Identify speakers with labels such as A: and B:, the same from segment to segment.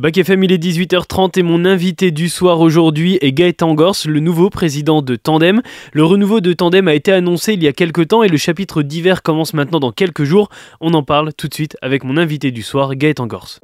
A: Bac FM, il est 18h30 et mon invité du soir aujourd'hui est Gaëtan Gors, le nouveau président de Tandem. Le renouveau de Tandem a été annoncé il y a quelques temps et le chapitre d'hiver commence maintenant dans quelques jours. On en parle tout de suite avec mon invité du soir, Gaëtan Gors.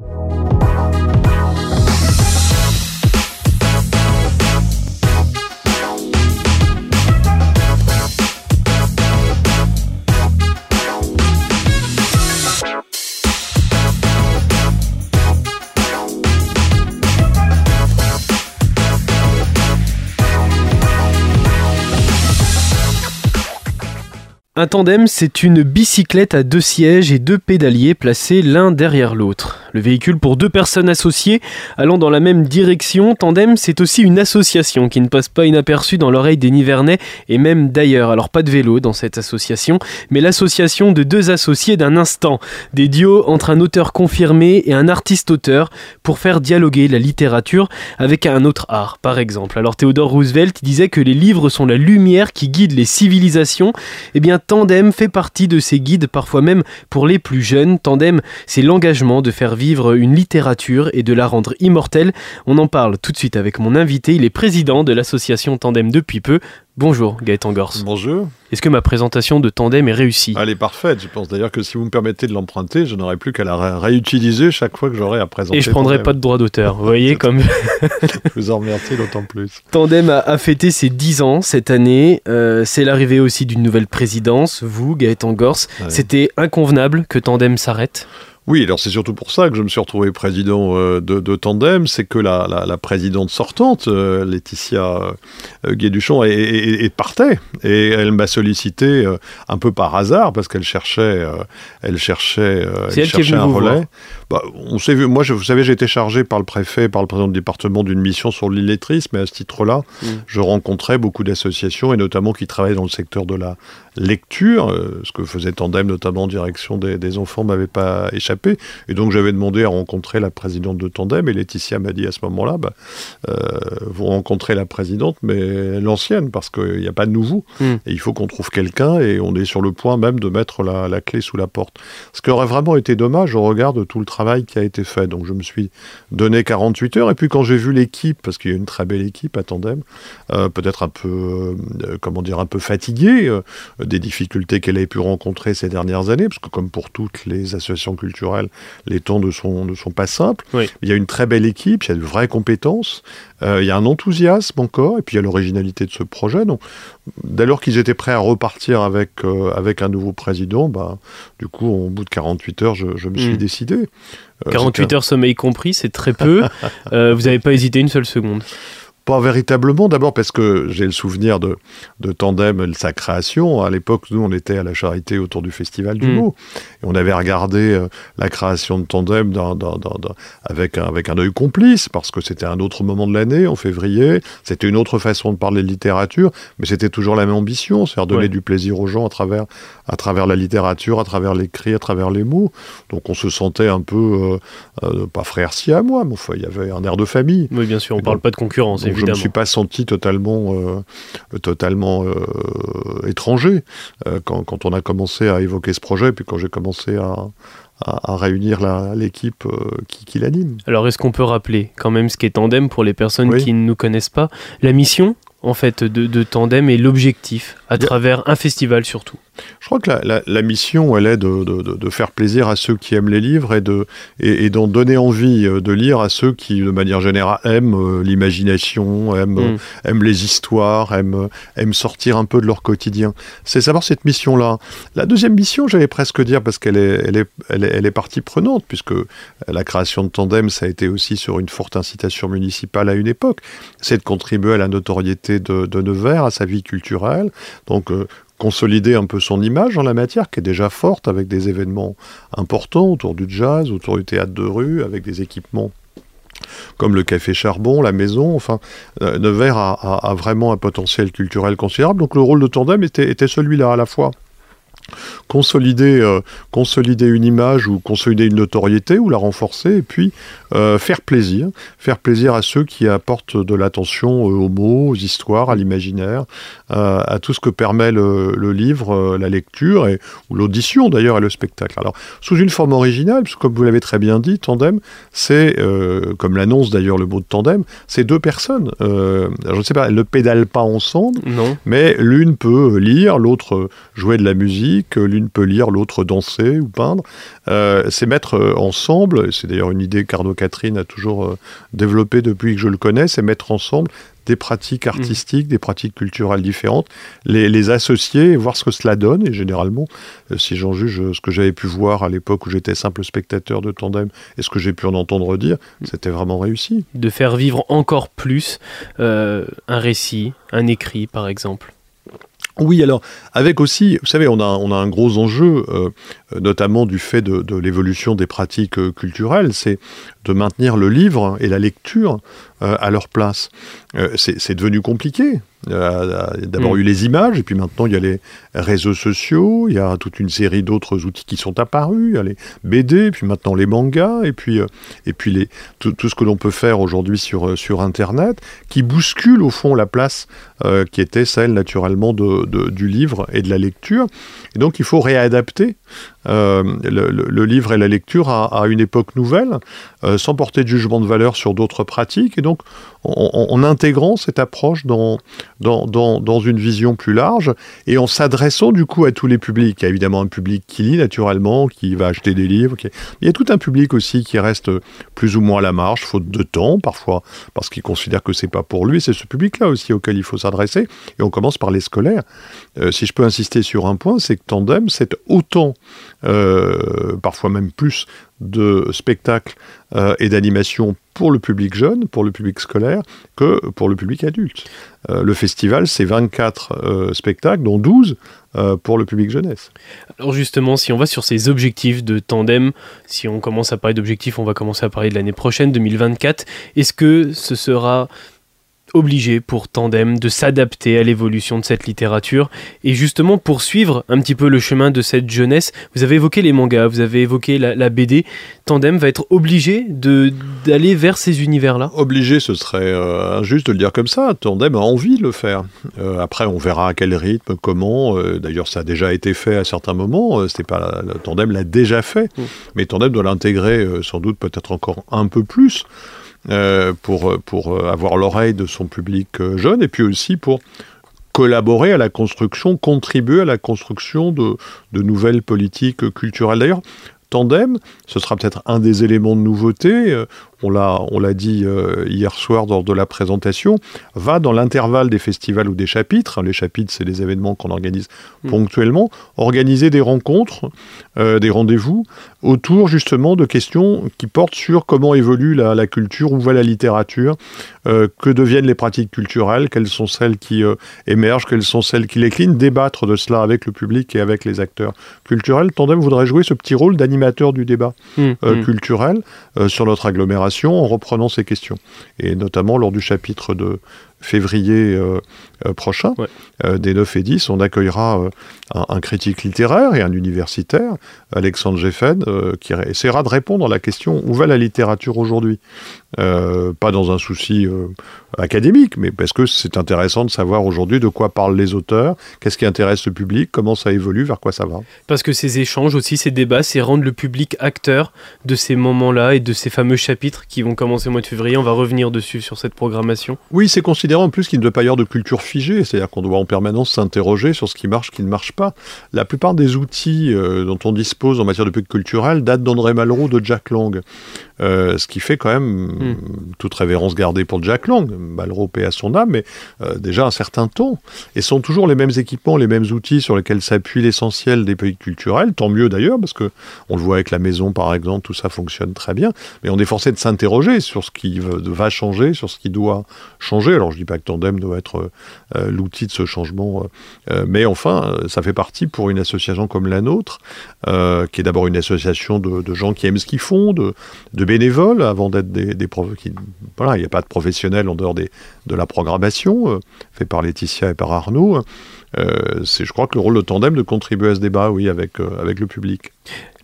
A: Un tandem, c'est une bicyclette à deux sièges et deux pédaliers placés l'un derrière l'autre. Le véhicule pour deux personnes associées allant dans la même direction, Tandem, c'est aussi une association qui ne passe pas inaperçue dans l'oreille des Nivernais et même d'ailleurs. Alors pas de vélo dans cette association, mais l'association de deux associés d'un instant, des duos entre un auteur confirmé et un artiste-auteur pour faire dialoguer la littérature avec un autre art, par exemple. Alors Theodore Roosevelt disait que les livres sont la lumière qui guide les civilisations. Eh bien, Tandem fait partie de ces guides, parfois même pour les plus jeunes. Tandem, c'est l'engagement de faire vivre une littérature et de la rendre immortelle. On en parle tout de suite avec mon invité. Il est président de l'association Tandem depuis peu. Bonjour Gaëtan Gors.
B: Bonjour.
A: Est-ce que ma présentation de Tandem est réussie?
B: Elle est parfaite. Je pense d'ailleurs que si vous me permettez de l'emprunter, je n'aurai plus qu'à la réutiliser chaque fois que j'aurai à présenter.
A: Et je ne prendrai pas de droit d'auteur. Vous voyez comme.
B: je vous en remercie d'autant plus.
A: Tandem a, fêté ses 10 ans cette année. Euh, c'est l'arrivée aussi d'une nouvelle présidence. Vous, Gaëtan Gors, c'était inconvenable que Tandem s'arrête?
B: Oui, alors c'est surtout pour ça que je me suis retrouvé président euh, de, Tandem, c'est que la, présidente sortante, euh, Laetitia euh, Guéduchon, est, partait et elle m'a sollicité un peu par hasard parce qu'elle cherchait, elle cherchait,
A: un relais.
B: Bah, on s'est vu. Moi, je, vous savez, j'ai été chargé par le préfet, par le président du département d'une mission sur l'illettrisme, mais à ce titre-là, mm. je rencontrais beaucoup d'associations et notamment qui travaillaient dans le secteur de la lecture. ce que faisait Tandem, notamment en direction des, des enfants, m'avait pas échappé et donc j'avais demandé à rencontrer la présidente de Tandem, et Laetitia m'a dit à ce moment-là, bah, euh, vous rencontrez la présidente, mais l'ancienne, parce qu'il n'y a pas de nouveau. Hmm. Et il faut qu'on trouve quelqu'un, et on est sur le point même de mettre la, clé sous la porte. Ce qui aurait vraiment été dommage au regard de tout le travail qui a été fait. Donc je me suis donné 48 heures, et puis quand j'ai vu l'équipe, parce qu'il y a une très belle équipe à Tandem, euh, peut-être un peu, euh, comment dire, un peu fatiguée des difficultés qu'elle a pu rencontrer ces dernières années, parce que comme pour toutes les associations culturelles, les temps ne sont, ne sont pas simples. Il y a une très belle équipe, il y a de vraies compétences, euh, il y a un enthousiasme encore, et puis il y a l'originalité de ce projet. Donc, dès lors qu'ils étaient prêts à repartir avec, euh, avec un nouveau président, bah, du coup, au bout de 48 heures, je, me suis hmm. décidé.
A: 48 euh, heures sommeil compris, c'est très peu. vous n'avez pas hésité une seule seconde
B: pas véritablement, d'abord parce que j'ai le souvenir de, de Tandem, sa création. À l'époque, nous, on était à la Charité autour du Festival du mm. mot. Et on avait regardé euh, la création de Tandem dans, dans, dans, avec, un, avec un œil complice, parce que c'était un autre moment de l'année, en février. C'était une autre façon de parler de littérature, mais c'était toujours la même ambition, c'est-à-dire donner du plaisir aux gens à travers, à travers la littérature, à travers l'écrit, à travers les mots. Donc on se sentait un peu, euh, euh, pas frère si à moi, mais enfin, il y avait un air de famille.
A: Oui, bien sûr, on ne parle pas de concurrence, évidemment. Je
B: ne me suis pas senti totalement, euh, totalement étranger quand, quand, on a commencé à évoquer ce projet, puis quand j'ai commencé à, à, réunir l'équipe qui, qui l'anime.
A: Alors, est-ce qu'on peut rappeler quand même ce qu'est Tandem pour les personnes qui ne nous connaissent pas? La mission, en fait, de, de Tandem et l'objectif, à travers un festival surtout
B: je crois que la, mission, elle est de, faire plaisir à ceux qui aiment les livres et, de, et, d'en donner envie euh, de lire à ceux qui, de manière générale, aiment euh, l'imagination, aiment, mm. aiment, les histoires, aiment, aiment sortir un peu de leur quotidien. C'est savoir cette mission-là. La deuxième mission, j'allais presque dire, parce qu'elle est, elle est, elle est, partie prenante, puisque la création de Tandem, ça a été aussi sur une forte incitation municipale à une époque, c'est de contribuer à la notoriété de, Nevers, à sa vie culturelle. Donc, euh, consolider un peu son image en la matière, qui est déjà forte, avec des événements importants autour du jazz, autour du théâtre de rue, avec des équipements comme le café Charbon, la maison, enfin, euh, Nevers a, vraiment un potentiel culturel considérable. Donc le rôle de Tandem était, était celui-là à la fois consolider, euh, consolider une image ou consolider une notoriété ou la renforcer, et puis euh, faire plaisir, faire plaisir à ceux qui apportent de l'attention aux mots, aux histoires, à l'imaginaire, à tout ce que permet le, livre, la lecture et ou l'audition d'ailleurs et le spectacle. Alors sous une forme originale, parce que comme vous l'avez très bien dit, tandem, c'est comme l'annonce d'ailleurs le mot de tandem, c'est deux personnes. je ne sais pas, elles ne pédalent pas ensemble,
A: non.
B: mais l'une peut lire, l'autre jouer de la musique l'une peut lire, l'autre danser ou peindre. Euh, c'est mettre euh, ensemble, c'est d'ailleurs une idée qu'Arnaud Catherine a toujours euh, développée depuis que je le connais, c'est mettre ensemble des pratiques artistiques, des pratiques culturelles différentes, les, associer et voir ce que cela donne. Et généralement, si j'en juge ce que j'avais pu voir à l'époque où j'étais simple spectateur de tandem et ce que j'ai pu en entendre dire, c'était vraiment réussi.
A: De faire vivre encore plus un récit, un écrit par exemple.
B: Oui, alors avec aussi, vous savez, on a, un gros enjeu, euh, notamment du fait de, l'évolution des pratiques euh, culturelles, c'est de maintenir le livre et la lecture euh, à leur place. Euh, c'est devenu compliqué. Il y a d'abord mm. eu les images, et puis maintenant il y a les réseaux sociaux, il y a toute une série d'autres outils qui sont apparus, il y a les BD, puis maintenant les mangas, et puis, euh, et puis les, tout, ce que l'on peut faire aujourd'hui sur, sur Internet, qui bouscule au fond la place qui était celle naturellement de, du livre et de la lecture. Et donc il faut réadapter le, livre et la lecture à, à une époque nouvelle, sans porter de jugement de valeur sur d'autres pratiques. Et donc en, intégrant cette approche dans, dans, une vision plus large et en s'adressant du coup à tous les publics. Il y a évidemment un public qui lit naturellement, qui va acheter des livres. Il y a tout un public aussi qui reste plus ou moins à la marge, faute de temps parfois, parce qu'il considère que c'est pas pour lui. C'est ce public-là aussi auquel il faut s'adresser. Et on commence par les scolaires. Euh, si je peux insister sur un point, c'est que Tandem, c'est autant, euh, parfois même plus, de spectacles euh, et d'animations pour le public jeune, pour le public scolaire, que pour le public adulte. Euh, le festival, c'est 24 euh, spectacles, dont 12 pour le public jeunesse.
A: Alors justement, si on va sur ces objectifs de tandem, si on commence à parler d'objectifs, on va commencer à parler de l'année prochaine, 2024, est-ce que ce sera obligé pour Tandem de s'adapter à l'évolution de cette littérature et justement poursuivre un petit peu le chemin de cette jeunesse. Vous avez évoqué les mangas, vous avez évoqué la, BD. Tandem va être obligé d'aller vers ces univers-là?
B: Obligé, ce serait euh, injuste de le dire comme ça. Tandem a envie de le faire. Euh, après, on verra à quel rythme, comment. Euh, d'ailleurs, ça a déjà été fait à certains moments. C'était pas Tandem l'a déjà fait, mm. mais Tandem doit l'intégrer sans doute peut-être encore un peu plus. Euh, pour, pour avoir l'oreille de son public euh, jeune, et puis aussi pour collaborer à la construction, contribuer à la construction de, de nouvelles politiques culturelles. D'ailleurs, Tandem, ce sera peut-être un des éléments de nouveauté, euh, on l'a dit hier soir lors de la présentation, va dans l'intervalle des festivals ou des chapitres, les chapitres c'est des événements qu'on organise mm. ponctuellement, organiser des rencontres, des rendez-vous autour justement de questions qui portent sur comment évolue la, culture, où va la littérature, euh, que deviennent les pratiques culturelles, quelles sont celles qui euh, émergent, quelles sont celles qui l'éclinent, débattre de cela avec le public et avec les acteurs culturels. Tandem voudrait jouer ce petit rôle d'animateur du débat euh, mmh. culturel sur notre agglomération en reprenant ces questions. Et notamment lors du chapitre de février prochain, des 9 et 10, on accueillera un, critique littéraire et un universitaire, Alexandre Geffen, euh, qui essaiera de répondre à la question où va la littérature aujourd'hui? Euh, Pas dans un souci euh, académique, mais parce que c'est intéressant de savoir aujourd'hui de quoi parlent les auteurs, qu'est-ce qui intéresse le public, comment ça évolue, vers quoi ça va.
A: Parce que ces échanges aussi, ces débats, c'est rendre le public acteur de ces moments-là et de ces fameux chapitres qui vont commencer au mois de février. On va revenir dessus sur cette programmation.
B: Oui, c'est considéré en plus qu'il ne doit pas y avoir de culture figée, c'est-à-dire qu'on doit en permanence s'interroger sur ce qui marche, ce qui ne marche pas. La plupart des outils dont on dispose en matière de public culturel date d'André Malraux de Jack Lang. Euh, ce qui fait quand même hmm. toute révérence gardée pour Jack Lang, Malraux paix à son âme, mais euh, déjà un certain temps. Et sont toujours les mêmes équipements, les mêmes outils sur lesquels s'appuie l'essentiel des pays culturels, tant mieux d'ailleurs, parce que on le voit avec la maison par exemple, tout ça fonctionne très bien, mais on est forcé de s'interroger sur ce qui va changer, sur ce qui doit changer. Alors je dis pas que Tandem doit être l'outil de ce changement, mais enfin, ça fait partie pour une association comme la nôtre, qui est d'abord une association de, gens qui aiment ce qu'ils font, de, bénévoles, avant d'être des, des voilà, il n'y a pas de professionnels en dehors des, de la programmation, fait par Laetitia et par Arnaud. c'est, je crois que le rôle de Tandem de contribuer à ce débat, oui, avec, avec le public.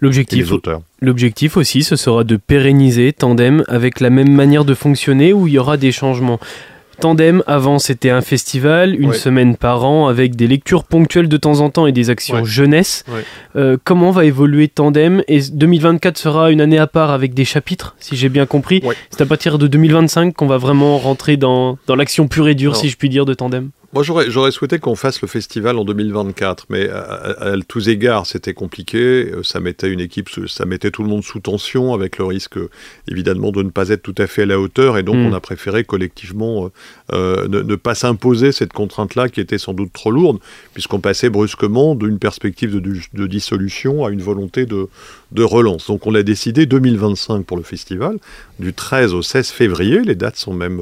A: L'objectif, l'objectif aussi, ce sera de pérenniser Tandem avec la même manière de fonctionner où il y aura des changements? Tandem, avant, c'était un festival, une semaine par an, avec des lectures ponctuelles de temps en temps et des actions jeunesse. Euh, comment va évoluer Tandem? Et 2024 sera une année à part avec des chapitres, si j'ai bien compris. C'est à partir de 2025 qu'on va vraiment rentrer dans, dans l'action pure et dure, si je puis dire, de Tandem.
B: Moi, j'aurais souhaité qu'on fasse le festival en 2024, mais à, tous égards, c'était compliqué. Euh, ça mettait une équipe, ça mettait tout le monde sous tension, avec le risque, évidemment, de ne pas être tout à fait à la hauteur. Et donc, hmm. on a préféré collectivement euh, euh, ne, pas s'imposer cette contrainte-là, qui était sans doute trop lourde, puisqu'on passait brusquement d'une perspective de, dissolution à une volonté de, de relance. Donc, on a décidé 2025 pour le festival, du 13 au 16 février. Les dates sont même,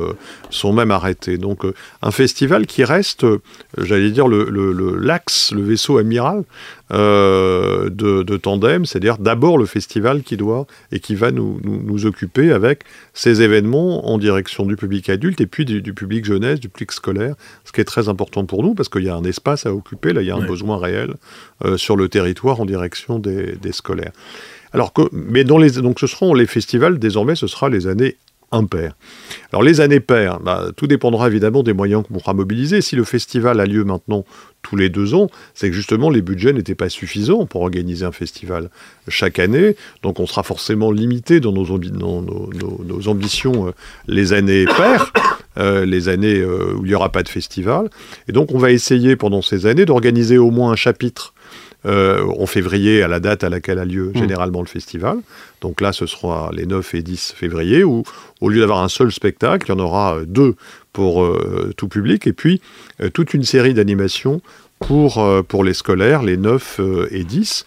B: sont même arrêtées. Donc, un festival qui reste euh, j'allais dire, l'axe, le, vaisseau amiral euh, de, Tandem, c'est-à-dire d'abord le festival qui doit et qui va nous, occuper avec ces événements en direction du public adulte et puis du, public jeunesse, du public scolaire, ce qui est très important pour nous parce qu'il y a un espace à occuper, là il y a un besoin réel euh, sur le territoire en direction des, scolaires. Alors que, mais dans les, donc ce seront les festivals, désormais ce sera les années impair. Alors les années paires, bah, tout dépendra évidemment des moyens qu'on pourra mobiliser. Si le festival a lieu maintenant tous les deux ans, c'est que justement les budgets n'étaient pas suffisants pour organiser un festival chaque année. Donc on sera forcément limité dans nos, ambitions euh, les années paires. Euh, les années euh, où il n'y aura pas de festival. Et donc on va essayer pendant ces années d'organiser au moins un chapitre euh, en février, à la date à laquelle a lieu mmh. généralement le festival. Donc là, ce sera les 9 et 10 février, où au lieu d'avoir un seul spectacle, il y en aura euh, deux pour euh, tout public, et puis toute une série d'animations pour, pour les scolaires, les 9 et 10.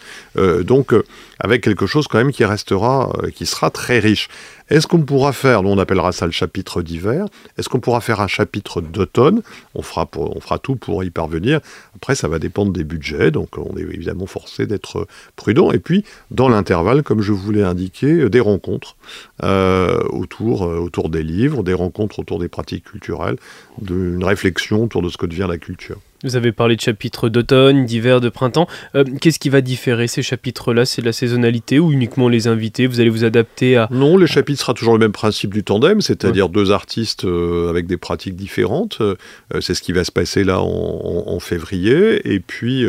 B: donc, avec quelque chose quand même qui restera, qui sera très riche. Est-ce qu'on pourra faire, nous on appellera ça le chapitre d'hiver, est-ce qu'on pourra faire un chapitre d'automne? On fera, on fera tout pour y parvenir. Après, ça va dépendre des budgets, donc on est évidemment forcé d'être prudent. Et puis, dans l'intervalle, comme je vous l'ai indiqué, des rencontres euh, autour, euh, autour des livres, des rencontres autour des pratiques culturelles, d'une réflexion autour de ce que devient la culture.
A: Vous avez parlé de chapitres d'automne, d'hiver, de printemps. Euh, qu'est-ce qui va différer ces chapitres-là? C'est la saisonnalité ou uniquement les invités? Vous allez vous adapter à...
B: Non, les chapitres sera toujours le même principe du tandem, c'est-à-dire deux artistes euh, avec des pratiques différentes. Euh, c'est ce qui va se passer là en, février. Et puis,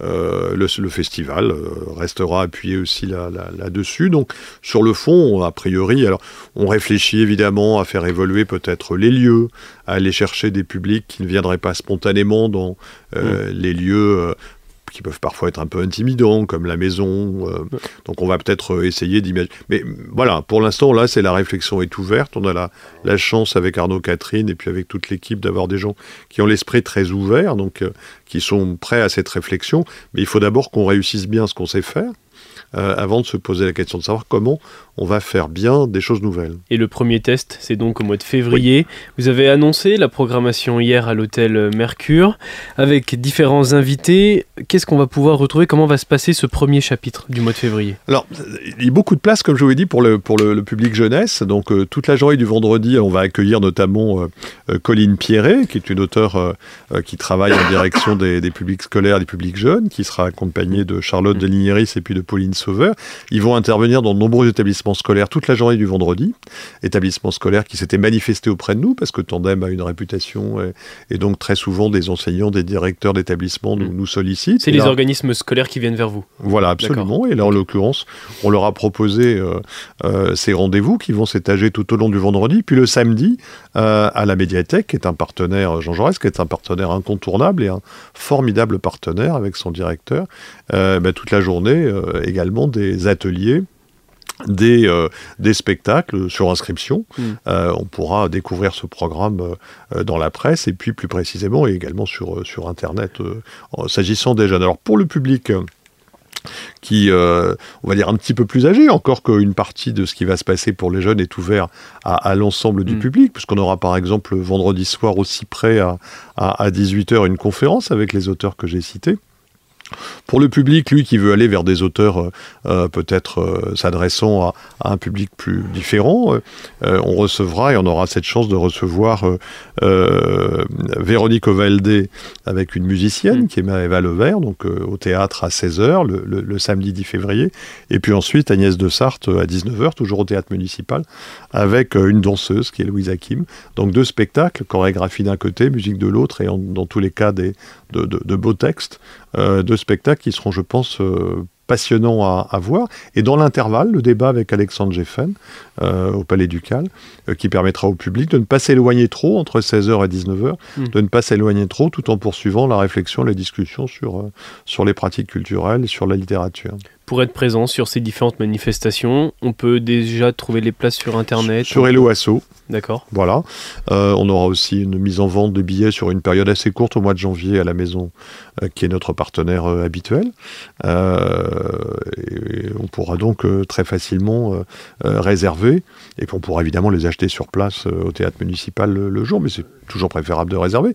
B: le, festival restera appuyé aussi là-dessus. Donc, sur le fond, a priori, alors, on réfléchit évidemment à faire évoluer peut-être les lieux, à aller chercher des publics qui ne viendraient pas spontanément dans euh, mm. les lieux euh, qui peuvent parfois être un peu intimidants, comme la maison. Euh. donc on va peut-être essayer d'imaginer. Mais voilà, pour l'instant, là, c'est la réflexion est ouverte. On a la, la chance avec Arnaud Catherine et puis avec toute l'équipe d'avoir des gens qui ont l'esprit très ouvert, donc qui sont prêts à cette réflexion. Mais il faut d'abord qu'on réussisse bien ce qu'on sait faire. Avant de se poser la question de savoir comment on va faire bien des choses nouvelles.
A: Et le premier test, c'est donc au mois de février. Vous avez annoncé la programmation hier à l'hôtel Mercure avec différents invités. Qu'est-ce qu'on va pouvoir retrouver? Comment va se passer ce premier chapitre du mois de février?
B: Alors, il y a beaucoup de place, comme je vous l'ai dit, pour le, pour le, public jeunesse. Donc, euh, toute la journée du vendredi, on va accueillir notamment euh, euh, Colline Pierret, qui est une auteure qui travaille en direction des, publics scolaires, des publics jeunes, qui sera accompagnée de Charlotte de Ligneris et puis de Pauline Sauveur. Ils vont intervenir dans de nombreux établissements scolaire toute la journée du vendredi, établissement scolaire qui s'était manifesté auprès de nous parce que Tandem a une réputation et, donc très souvent des enseignants, des directeurs d'établissement nous, mm. nous sollicitent.
A: C'est les organismes scolaires qui viennent vers vous.
B: Voilà, absolument. Et là, en l'occurrence, on leur a proposé euh, euh, ces rendez-vous qui vont s'étager tout au long du vendredi, puis le samedi euh, à la médiathèque, qui est un partenaire, Jean Jaurès, qui est un partenaire incontournable et un formidable partenaire avec son directeur. Ben, toute la journée également des ateliers des, euh, des spectacles sur inscription. Hmm. Euh, on pourra découvrir ce programme euh, dans la presse et puis plus précisément et également sur, sur Internet s'agissant des jeunes. Alors pour le public qui, euh, on va dire, un petit peu plus âgé, encore qu'une partie de ce qui va se passer pour les jeunes est ouvert à, l'ensemble du mm. public, puisqu'on aura par exemple vendredi soir aussi près à, à 18h une conférence avec les auteurs que j'ai cités. Pour le public, lui, qui veut aller vers des auteurs euh, euh, peut-être euh, s'adressant à, un public plus différent, on recevra et on aura cette chance de recevoir Véronique Ovaldé avec une musicienne mm. qui est Maëva Levert, donc au théâtre à 16h le, samedi 10 février, et puis ensuite Agnès de Sarthe à 19h, toujours au théâtre municipal, avec une danseuse qui est Louise Hakim. Donc deux spectacles, chorégraphie d'un côté, musique de l'autre, et dans tous les cas des, de, beaux textes, de spectacles qui seront, je pense, euh, passionnants à, voir. Et dans l'intervalle, le débat avec Alexandre Geffen euh, au Palais Ducal, euh, qui permettra au public de ne pas s'éloigner trop entre 16h et 19h, hmm. de ne pas s'éloigner trop tout en poursuivant la réflexion, les discussions sur, sur les pratiques culturelles et sur la littérature.
A: Pour être présent sur ces différentes manifestations, on peut déjà trouver les places sur Internet
B: Sur Hello Asso.
A: D'accord.
B: Voilà. on aura aussi une mise en vente de billets sur une période assez courte au mois de janvier à la maison euh, qui est notre partenaire euh, habituel. Euh, on pourra donc très facilement réserver, et puis on pourra évidemment les acheter sur place au théâtre municipal le, jour, mais c'est toujours préférable de réserver.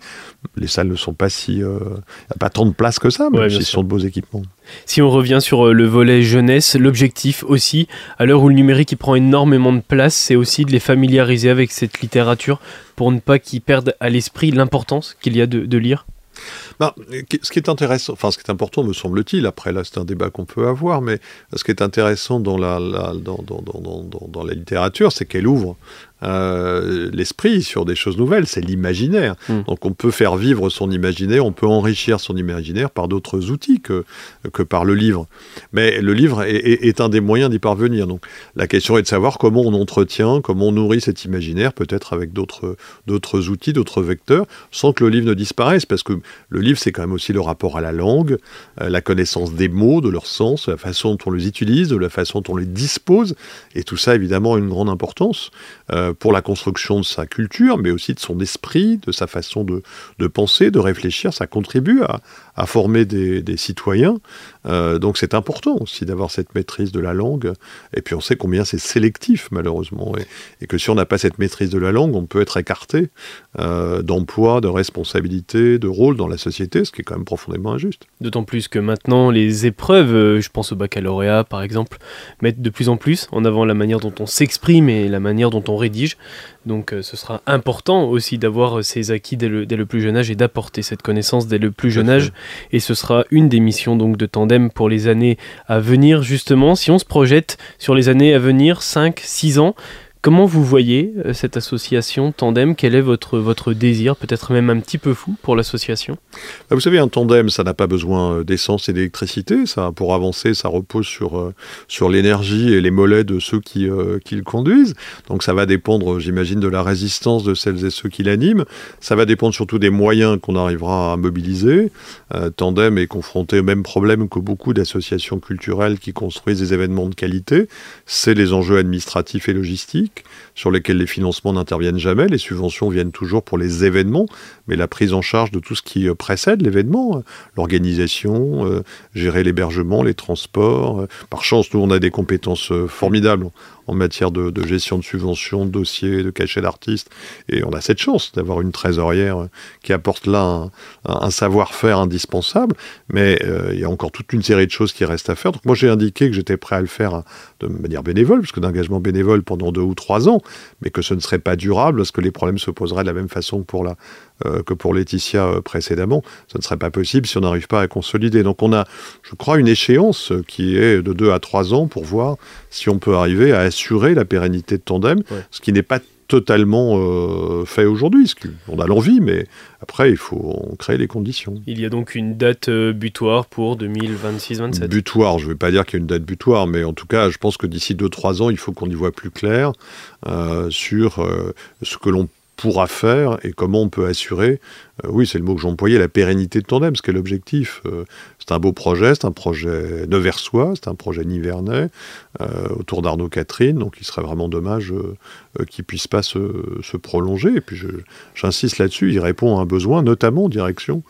B: Les salles ne sont pas si... Il n'y a pas tant de place que ça, même si ce sont de beaux équipements.
A: Si on revient sur le volet jeunesse, l'objectif aussi, à l'heure où le numérique prend énormément de place, c'est aussi de les familiariser avec cette littérature pour ne pas qu'ils perdent à l'esprit l'importance qu'il y a de lire.
B: Bah, ce qui est intéressant, enfin ce qui est important me semble-t-il, après là c'est un débat qu'on peut avoir, mais ce qui est intéressant dans la, dans, dans, dans, dans, la littérature, c'est qu'elle ouvre euh, l'esprit sur des choses nouvelles, c'est l'imaginaire. Hmm. Donc on peut faire vivre son imaginaire, on peut enrichir son imaginaire par d'autres outils que, que par le livre. Mais le livre est, est, un des moyens d'y parvenir. Donc la question est de savoir comment on entretient, comment on nourrit cet imaginaire, peut-être avec d'autres outils, d'autres vecteurs, sans que le livre ne disparaisse, parce que le livre c'est quand même aussi le rapport à la langue, euh, la connaissance des mots, de leur sens, la façon dont on les utilise, de la façon dont on les dispose, et tout ça évidemment a une grande importance. Euh, pour la construction de sa culture, mais aussi de son esprit, de sa façon de, penser, de réfléchir. Ça contribue à, former des, citoyens. Euh, donc c'est important aussi d'avoir cette maîtrise de la langue. Et puis on sait combien c'est sélectif, malheureusement. Et, que si on n'a pas cette maîtrise de la langue, on peut être écarté euh, d'emploi, de responsabilité, de rôle dans la société, ce qui est quand même profondément injuste.
A: D'autant plus que maintenant, les épreuves, euh, je pense au baccalauréat par exemple, mettent de plus en plus en avant la manière dont on s'exprime et la manière dont on rédige donc euh, ce sera important aussi d'avoir euh, ces acquis dès le, plus jeune âge et d'apporter cette connaissance dès le plus jeune âge. Et ce sera une des missions donc de Tandem pour les années à venir justement. Si on se projette sur les années à venir, 5, 6 ans, Comment vous voyez euh, cette association Tandem? Quel est votre, désir, peut-être même un petit peu fou pour l'association?
B: Bah, Vous savez, un tandem, ça n'a pas besoin euh, d'essence et d'électricité. Pour avancer, ça repose sur, euh, sur l'énergie et les mollets de ceux qui, qui le conduisent. Donc ça va dépendre, j'imagine, de la résistance de celles et ceux qui l'animent. Ça va dépendre surtout des moyens qu'on arrivera à mobiliser. tandem est confronté au même problème que beaucoup d'associations culturelles qui construisent des événements de qualité. C'est les enjeux administratifs et logistiques week. Sur lesquels les financements n'interviennent jamais. Les subventions viennent toujours pour les événements, mais la prise en charge de tout ce qui euh, précède l'événement, euh, l'organisation, euh, gérer l'hébergement, les transports. Par chance, nous, on a des compétences formidables en matière de, gestion de subventions, de dossiers, de cachets d'artistes. Et on a cette chance d'avoir une trésorière qui apporte là un, savoir-faire indispensable. Mais il y a encore toute une série de choses qui restent à faire. Donc moi, j'ai indiqué que j'étais prêt à le faire de manière bénévole, parce que d'engagement bénévole pendant deux ou trois ans, mais que ce ne serait pas durable, parce que les problèmes se poseraient de la même façon que pour, la, euh, que pour Laetitia euh, précédemment. Ce ne serait pas possible si on n'arrive pas à consolider. Donc on a, je crois, une échéance qui est de deux à trois ans pour voir si on peut arriver à assurer la pérennité de Tandem, ce qui n'est pas totalement euh, fait aujourd'hui. On a l'envie, mais après, il faut créer les conditions.
A: Il y a donc une date euh, butoir pour 2026-27
B: Butoir, je ne vais pas dire qu'il y a une date butoir, mais en tout cas, je pense que d'ici 2-3 ans, il faut qu'on y voit plus clair euh, sur ce que l'on pourra faire et comment on peut assurer, oui, c'est le mot que j'employais, la pérennité de Tandem, ce qui est l'objectif. C'est un beau projet, c'est un projet neversois, c'est un projet nivernais, autour d'Arnaud Catherine, donc il serait vraiment dommage qu'il puisse pas se, prolonger. Et puis j'insiste là-dessus, il répond à un besoin, notamment en direction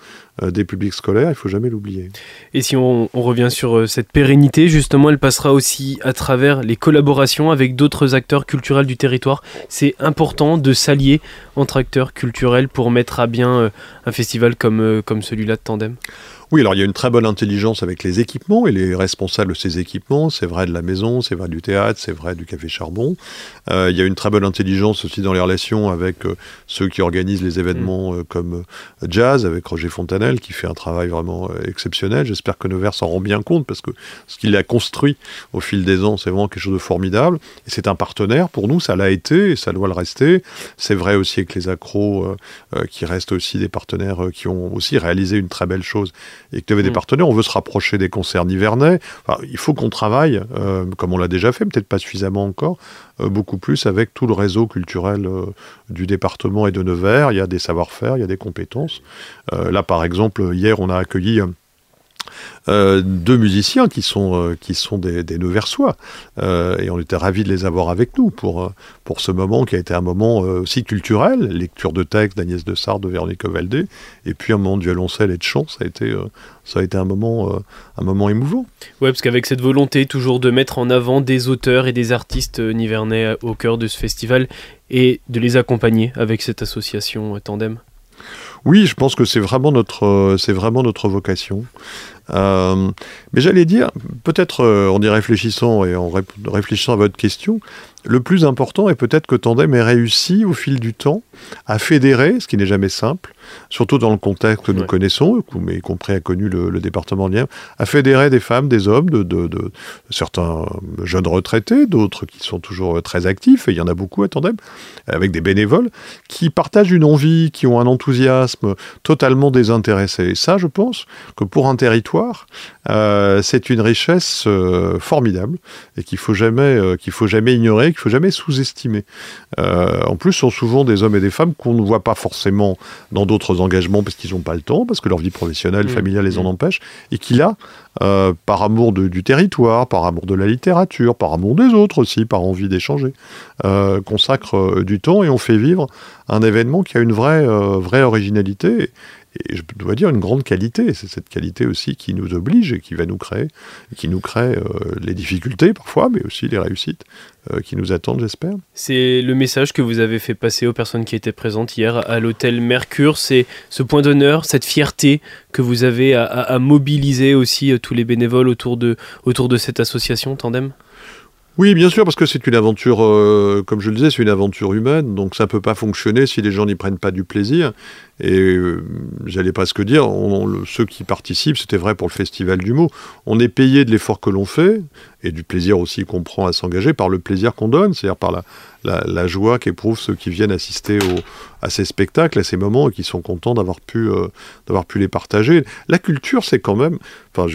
B: des publics scolaires, il faut jamais l'oublier.
A: Et si on, on revient sur cette pérennité, justement, elle passera aussi à travers les collaborations avec d'autres acteurs culturels du territoire. C'est important de s'allier entre acteurs culturels pour mettre à bien euh, un festival comme, euh, comme celui-là de Tandem
B: oui, alors il y a une très bonne intelligence avec les équipements et les responsables de ces équipements. C'est vrai de la maison, c'est vrai du théâtre, c'est vrai du café charbon. Euh, il y a une très bonne intelligence aussi dans les relations avec euh, ceux qui organisent les événements mm. euh, comme Jazz, avec Roger Fontanel, qui fait un travail vraiment exceptionnel. J'espère que Nevers s'en rend bien compte parce que ce qu'il a construit au fil des ans, c'est vraiment quelque chose de formidable. Et c'est un partenaire pour nous, ça l'a été et ça doit le rester. C'est vrai aussi avec les accros qui restent aussi des partenaires qui ont aussi réalisé une très belle chose et que tu avais des mm. partenaires, on veut se rapprocher des concerts nivernais. il faut qu'on travaille, euh, comme on l'a déjà fait, peut-être pas suffisamment encore, euh, beaucoup plus avec tout le réseau culturel euh, du département et de Nevers. Il y a des savoir-faire, il y a des compétences. là, par exemple, hier, on a accueilli euh, deux musiciens qui sont, euh, qui sont des, des. Euh, et on était ravis de les avoir avec nous pour, pour ce moment qui a été un moment aussi culturel, lecture de texte d'Agnès de Sardes, de Véronique Ovaldé, et puis un moment de violoncelle et de chant, ça a été, ça a été un, moment, un moment émouvant.
A: Ouais, parce qu'avec cette volonté toujours de mettre en avant des auteurs et des artistes nivernais au cœur de ce festival, et de les accompagner avec cette association Tandem.
B: Oui, je pense que c'est vraiment notre, c'est vraiment notre vocation. Euh, mais j'allais dire, peut-être euh, en y réfléchissant et en réfléchissant à votre question, le plus important est peut-être que Tandem ait réussi au fil du temps à fédérer, ce qui n'est jamais simple, surtout dans le contexte que nous connaissons, mais y compris a connu le, département de Lien, à fédérer des femmes, des hommes, de, certains jeunes retraités, d'autres qui sont toujours très actifs, et il y en a beaucoup à Tandem, avec des bénévoles, qui partagent une envie, qui ont un enthousiasme totalement désintéressé. Et ça, je pense que pour un territoire, euh, c'est une richesse euh, formidable et qu'il faut jamais, euh, qu'il faut jamais ignorer, qu'il faut jamais sous-estimer. en plus, ce sont souvent des hommes et des femmes qu'on ne voit pas forcément dans d'autres engagements parce qu'ils n'ont pas le temps, parce que leur vie professionnelle, mmh. familiale les en mmh. empêche, et qui là, par amour du territoire, par amour de la littérature, par amour des autres aussi, par envie d'échanger, consacrent du temps et on fait vivre un événement qui a une vraie, vraie originalité et je dois dire une grande qualité. C'est cette qualité aussi qui nous oblige et qui va nous créer, qui nous crée euh, les difficultés parfois, mais aussi les réussites euh, qui nous attendent, j'espère.
A: C'est le message que vous avez fait passer aux personnes qui étaient présentes hier à l'hôtel Mercure. C'est ce point d'honneur, cette fierté que vous avez à, mobiliser aussi euh, tous les bénévoles autour de, autour de cette association Tandem?
B: Oui, bien sûr, parce que c'est une aventure, comme je le disais, c'est une aventure humaine, donc ça ne peut pas fonctionner si les gens n'y prennent pas du plaisir. Et euh, j'allais presque dire, ceux qui participent, c'était vrai pour le Festival du mot, on est payé de l'effort que l'on fait, et du plaisir aussi qu'on prend à s'engager, par le plaisir qu'on donne, c'est-à-dire par la, la, joie qu'éprouvent ceux qui viennent assister à ces spectacles, à ces moments, et qui sont contents d'avoir pu, euh, d'avoir pu les partager. La culture, c'est quand même, enfin,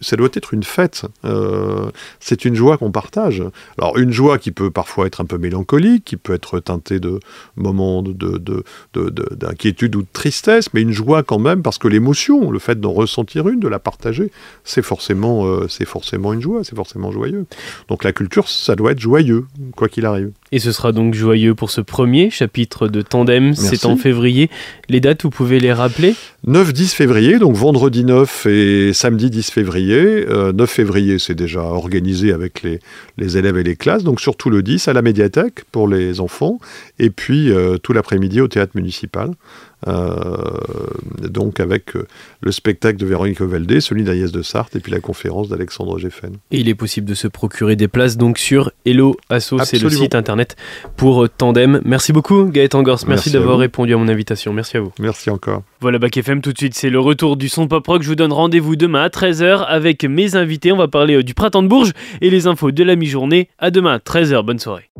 B: ça doit être une fête, euh, c'est une joie qu'on partage. Alors, une joie qui peut parfois être un peu mélancolique, qui peut être teintée de moments d'inquiétude, ou de tristesse, mais une joie quand même, parce que l'émotion, le fait d'en ressentir une, de la partager, c'est forcément, euh, c'est forcément une joie, c'est forcément joyeux. Donc la culture, ça doit être joyeux, quoi qu'il arrive.
A: Et ce sera donc joyeux pour ce premier chapitre de Tandem, c'est en février. Les dates, vous pouvez les rappeler
B: 9-10 février, donc vendredi 9 et samedi 10 février. 9 euh, février, c'est déjà organisé avec les, les, élèves et les classes, donc surtout le 10 à la médiathèque pour les enfants, et puis euh, tout l'après-midi au théâtre municipal. Euh, donc avec euh, le spectacle de Véronique Ovaldé, celui d'Agnès de Sarthe et puis la conférence d'Alexandre Geffen.
A: Et il est possible de se procurer des places donc sur Hello Asso, c'est le site internet pour euh, Tandem. Merci beaucoup Gaëtan Gors, merci, d'avoir répondu à mon invitation, merci à vous.
B: Merci encore.
A: Voilà Bac FM tout de suite, c'est le retour du son pop rock. Je vous donne rendez-vous demain à 13h avec mes invités. On va parler du printemps de Bourges et les infos de la mi-journée. À demain, 13h, bonne soirée.